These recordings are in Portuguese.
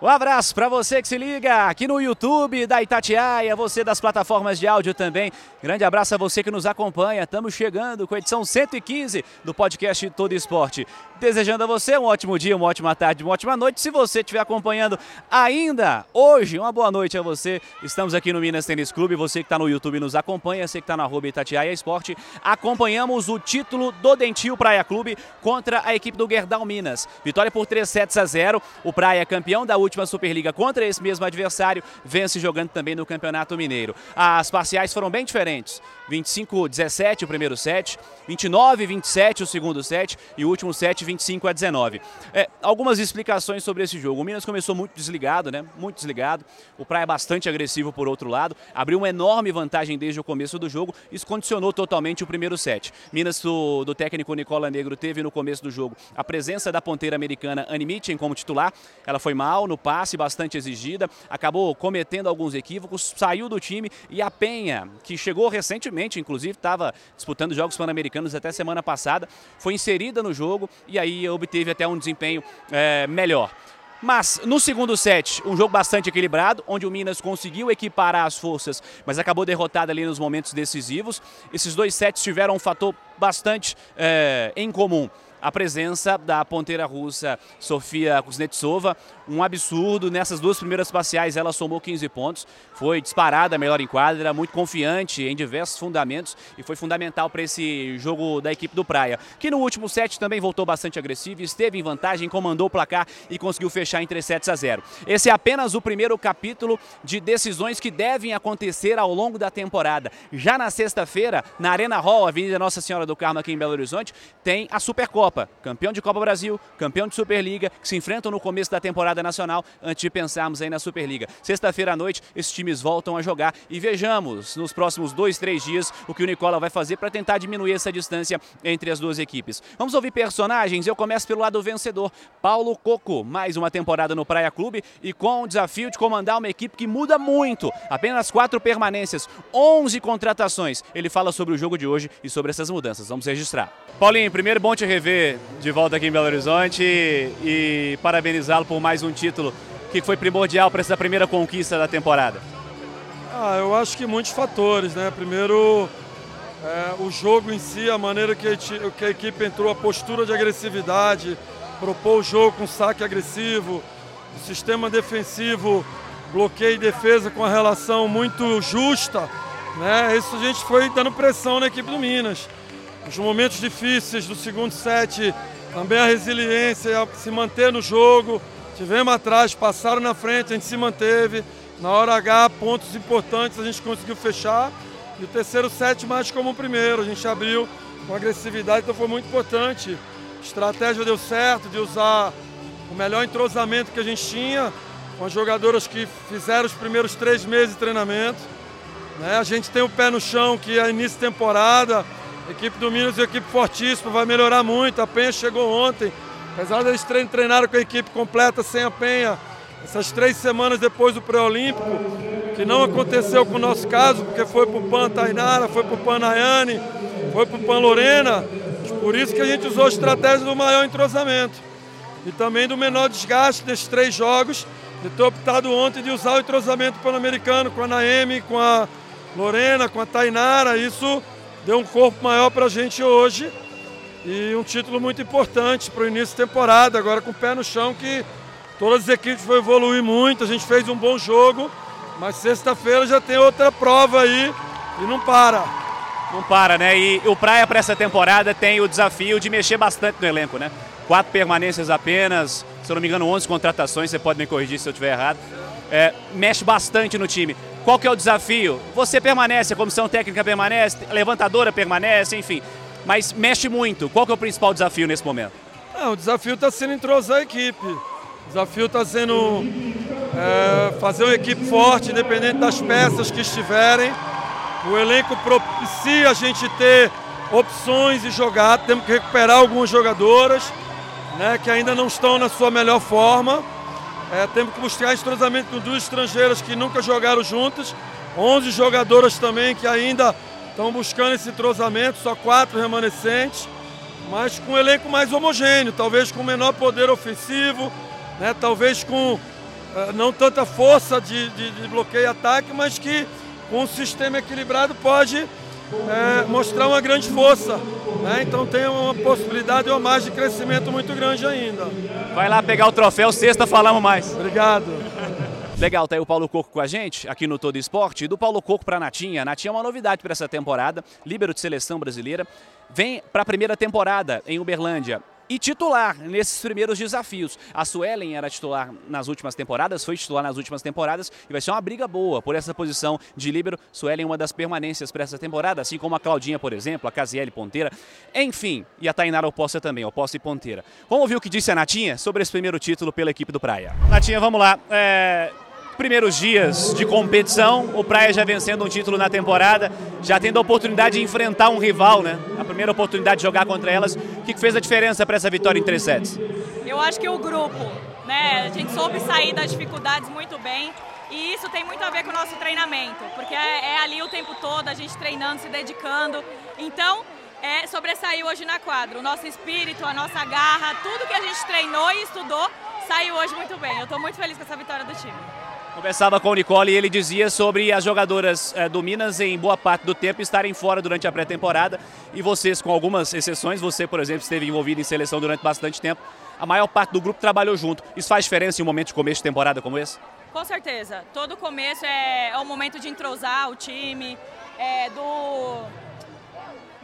Um abraço para você que se liga aqui no YouTube da Itatiaia, você das plataformas de áudio também. Grande abraço a você que nos acompanha. Estamos chegando com a edição 115 do podcast Todo Esporte. Desejando a você um ótimo dia, uma ótima tarde, uma ótima noite. Se você estiver acompanhando ainda hoje, uma boa noite a você. Estamos aqui no Minas Tênis Clube. Você que está no YouTube nos acompanha, você que está na arroba Itatiaia Esporte. Acompanhamos o título do Dentil Praia Clube contra a equipe do Gerdau Minas. Vitória por 3 sets a 0. O Praia campeão da última Superliga contra esse mesmo adversário, vence jogando também no Campeonato Mineiro. As parciais foram bem diferentes. 25-17 o primeiro set, 29-27 o segundo set e o último set 25 a 19. É, algumas explicações sobre esse jogo. O Minas começou muito desligado, né? Muito desligado. O Praia é bastante agressivo por outro lado, abriu uma enorme vantagem desde o começo do jogo. Isso condicionou totalmente o primeiro set. Minas do, do técnico Nicola Negro teve no começo do jogo a presença da ponteira americana Annie Mitchen como titular. Ela foi mal no passe, bastante exigida, acabou cometendo alguns equívocos, saiu do time e a Penha, que chegou recentemente, inclusive estava disputando jogos pan-americanos até semana passada, foi inserida no jogo e aí obteve até um desempenho é, melhor. Mas no segundo set, um jogo bastante equilibrado, onde o Minas conseguiu equiparar as forças, mas acabou derrotado ali nos momentos decisivos. Esses dois sets tiveram um fator bastante é, em comum a presença da ponteira russa Sofia Kuznetsova. Um absurdo. Nessas duas primeiras parciais ela somou 15 pontos. Foi disparada melhor em quadra, muito confiante em diversos fundamentos e foi fundamental para esse jogo da equipe do Praia, que no último set também voltou bastante agressivo, esteve em vantagem, comandou o placar e conseguiu fechar em 3 sets a 0. Esse é apenas o primeiro capítulo de decisões que devem acontecer ao longo da temporada. Já na sexta-feira, na Arena Hall, Avenida Nossa Senhora do Carmo aqui em Belo Horizonte, tem a Supercopa Copa, campeão de Copa Brasil, campeão de Superliga, que se enfrentam no começo da temporada nacional antes de pensarmos aí na Superliga. Sexta-feira à noite, esses times voltam a jogar e vejamos nos próximos dois, três dias o que o Nicola vai fazer para tentar diminuir essa distância entre as duas equipes. Vamos ouvir personagens. Eu começo pelo lado vencedor, Paulo Coco, mais uma temporada no Praia Clube e com o desafio de comandar uma equipe que muda muito. Apenas quatro permanências, 11 contratações. Ele fala sobre o jogo de hoje e sobre essas mudanças. Vamos registrar. Paulinho, primeiro bom te rever de volta aqui em Belo Horizonte e, e parabenizá-lo por mais um título que foi primordial para essa primeira conquista da temporada. Ah, eu acho que muitos fatores, né? Primeiro, é, o jogo em si, a maneira que a, que a equipe entrou, a postura de agressividade, propôs o jogo com saque agressivo, o sistema defensivo, bloqueio e defesa com a relação muito justa, né? Isso a gente foi dando pressão na equipe do Minas os momentos difíceis do segundo set, também a resiliência, se manter no jogo. Tivemos atrás, passaram na frente, a gente se manteve. Na hora H, pontos importantes a gente conseguiu fechar. E o terceiro set mais como o primeiro. A gente abriu com agressividade, então foi muito importante. A estratégia deu certo de usar o melhor entrosamento que a gente tinha com as jogadoras que fizeram os primeiros três meses de treinamento. Né? A gente tem o pé no chão, que é início de temporada, equipe do Minas é uma equipe fortíssima, vai melhorar muito. A Penha chegou ontem. Apesar deles treinaram com a equipe completa sem a Penha, essas três semanas depois do pré-olímpico, que não aconteceu com o nosso caso, porque foi para o Pan Tainara, foi para o Pan Nayane, foi para o Pan Lorena. Por isso que a gente usou a estratégia do maior entrosamento. E também do menor desgaste desses três jogos, de ter optado ontem de usar o entrosamento pan-americano com a Naemi, com a Lorena, com a Tainara. Isso deu um corpo maior para a gente hoje e um título muito importante para o início da temporada, agora com o pé no chão que todas as equipes vão evoluir muito, a gente fez um bom jogo, mas sexta-feira já tem outra prova aí e não para. Não para, né? E o Praia para essa temporada tem o desafio de mexer bastante no elenco, né? Quatro permanências apenas, se eu não me engano, 11 contratações, você pode me corrigir se eu estiver errado. É, mexe bastante no time. Qual que é o desafio? Você permanece, a comissão técnica permanece, a levantadora permanece, enfim. Mas mexe muito. Qual que é o principal desafio nesse momento? Ah, o desafio está sendo entrosar a equipe. O desafio está sendo é, fazer uma equipe forte, independente das peças que estiverem. O elenco propicia a gente ter opções e jogar. Temos que recuperar algumas jogadoras né, que ainda não estão na sua melhor forma. É, temos que buscar entrosamento com duas estrangeiras que nunca jogaram juntas, 11 jogadoras também que ainda estão buscando esse entrosamento, só quatro remanescentes, mas com um elenco mais homogêneo, talvez com menor poder ofensivo, né, talvez com uh, não tanta força de, de, de bloqueio e ataque, mas que com um sistema equilibrado pode é, mostrar uma grande força. Né? Então tem uma possibilidade, uma margem de crescimento muito grande ainda. Vai lá pegar o troféu, sexta falamos mais. Obrigado. Legal, tá aí o Paulo Coco com a gente, aqui no Todo Esporte. Do Paulo Coco para a Natinha. Natinha é uma novidade para essa temporada, líbero de seleção brasileira. Vem para a primeira temporada em Uberlândia e titular nesses primeiros desafios. A Suelen era titular nas últimas temporadas, foi titular nas últimas temporadas e vai ser uma briga boa por essa posição de líbero. Suelen é uma das permanências para essa temporada, assim como a Claudinha, por exemplo, a Casiele Ponteira. Enfim, e a Tainara Oposta também, Oposta e Ponteira. Vamos ouvir o que disse a Natinha sobre esse primeiro título pela equipe do Praia. Natinha, vamos lá. É primeiros dias de competição, o Praia já vencendo um título na temporada, já tendo a oportunidade de enfrentar um rival, né? A primeira oportunidade de jogar contra elas. O que fez a diferença para essa vitória em três sets? Eu acho que o grupo, né? A gente soube sair das dificuldades muito bem. E isso tem muito a ver com o nosso treinamento, porque é, é ali o tempo todo, a gente treinando, se dedicando. Então, é, sobressaiu hoje na quadra. O nosso espírito, a nossa garra, tudo que a gente treinou e estudou saiu hoje muito bem. Eu estou muito feliz com essa vitória do time. Conversava com o Nicole e ele dizia sobre as jogadoras é, do Minas, em boa parte do tempo, estarem fora durante a pré-temporada e vocês, com algumas exceções, você, por exemplo, esteve envolvido em seleção durante bastante tempo, a maior parte do grupo trabalhou junto. Isso faz diferença em um momento de começo de temporada como esse? Com certeza. Todo começo é, é um momento de entrosar o time, é, do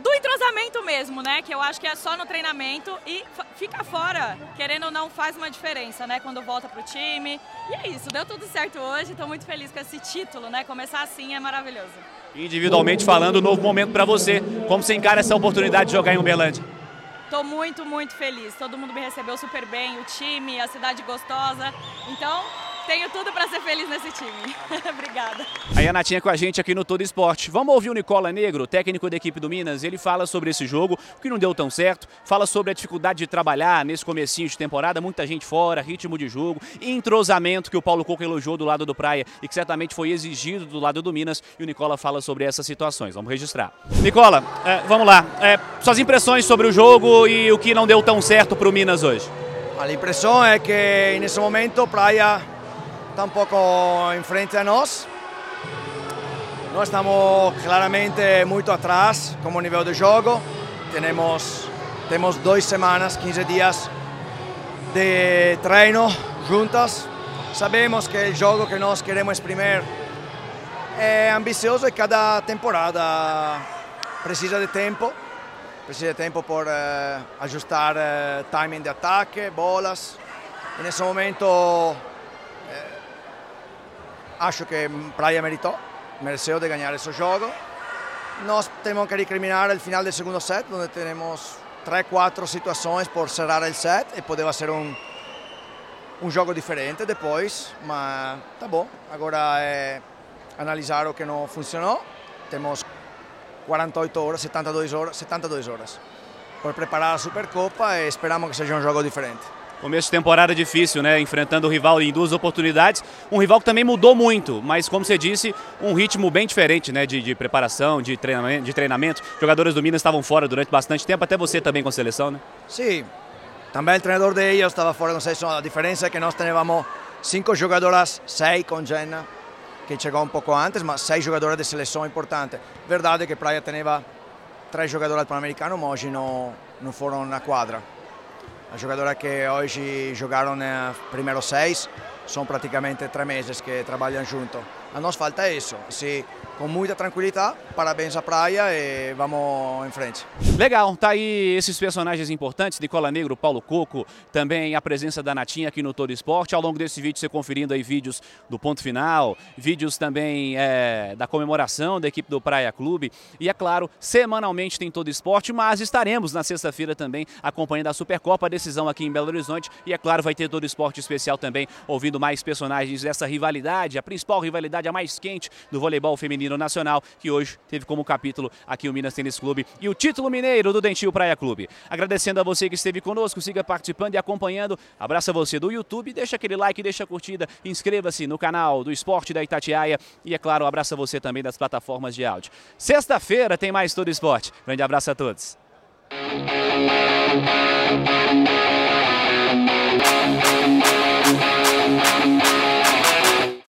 do entrosamento mesmo, né? Que eu acho que é só no treinamento e fica fora, querendo ou não, faz uma diferença, né? Quando volta pro time. E é isso, deu tudo certo hoje, estou muito feliz com esse título, né? Começar assim é maravilhoso. Individualmente falando, novo momento para você. Como você encara essa oportunidade de jogar em Uberlândia? Estou muito, muito feliz. Todo mundo me recebeu super bem, o time, a cidade gostosa. Então, tenho tudo para ser feliz nesse time. Obrigada. Aí a Natinha com a gente aqui no Todo Esporte. Vamos ouvir o Nicola Negro, técnico da equipe do Minas. Ele fala sobre esse jogo, o que não deu tão certo. Fala sobre a dificuldade de trabalhar nesse comecinho de temporada, muita gente fora, ritmo de jogo, entrosamento que o Paulo Coco elogiou do lado do Praia e que certamente foi exigido do lado do Minas. E o Nicola fala sobre essas situações. Vamos registrar. Nicola, é, vamos lá. É, suas impressões sobre o jogo e o que não deu tão certo para o Minas hoje. A impressão é que nesse momento Praia está un poco enfrente a nós. Nós estamos claramente muito atrás como nível de jogo. Temos, temos duas semanas, 15 dias de treino juntas. Sabemos que o jogo que nós queremos exprimir é ambicioso e cada temporada precisa de tempo. Precisa de tempo por uh, ajustar uh, timing de ataque, bolas. E nesse momento acho que Praia meritou, mereceu de ganhar esse jogo. Nós temos que recriminar o final do segundo set, onde temos três, quatro situações por cerrar o set e poderia ser um, um jogo diferente depois, mas tá bom. Agora é analisar o que não funcionou. Temos 48 horas, 72 horas, 72 horas por preparar a Supercopa e esperamos que seja um jogo diferente. Começo de temporada difícil, né? Enfrentando o rival em duas oportunidades. Um rival que também mudou muito, mas como você disse, um ritmo bem diferente, né? De, de preparação, de treinamento, de treinamento. Jogadores do Minas estavam fora durante bastante tempo, até você também com a seleção, né? Sim. Também o treinador de eles estava fora com a seleção. A diferença é que nós tínhamos cinco jogadoras, seis com Jenna, que chegou um pouco antes, mas seis jogadoras de seleção importante. Verdade que Praia tinha três jogadoras pan-americanos, mas hoje não, não foram na quadra. As jogadoras que hoje jogaram nos primeiros seis são praticamente três meses que trabalham junto. A nós falta isso. Assim, com muita tranquilidade, parabéns à praia e vamos em frente. Legal, tá aí esses personagens importantes, Nicola Negro, Paulo Coco, também a presença da Natinha aqui no Todo Esporte. Ao longo desse vídeo você conferindo aí vídeos do ponto final, vídeos também é, da comemoração da equipe do Praia Clube. E é claro, semanalmente tem Todo Esporte, mas estaremos na sexta-feira também acompanhando a Supercopa, a decisão aqui em Belo Horizonte. E é claro, vai ter Todo Esporte especial também, ouvindo mais personagens dessa rivalidade, a principal rivalidade a mais quente do voleibol feminino nacional, que hoje teve como capítulo aqui o Minas Tênis Clube e o título mineiro do Dentil Praia Clube. Agradecendo a você que esteve conosco, siga participando e acompanhando. Abraço a você do YouTube, deixa aquele like, deixa a curtida, inscreva-se no canal do Esporte da Itatiaia e, é claro, um abraço a você também das plataformas de áudio. Sexta-feira tem mais Todo Esporte. Grande abraço a todos.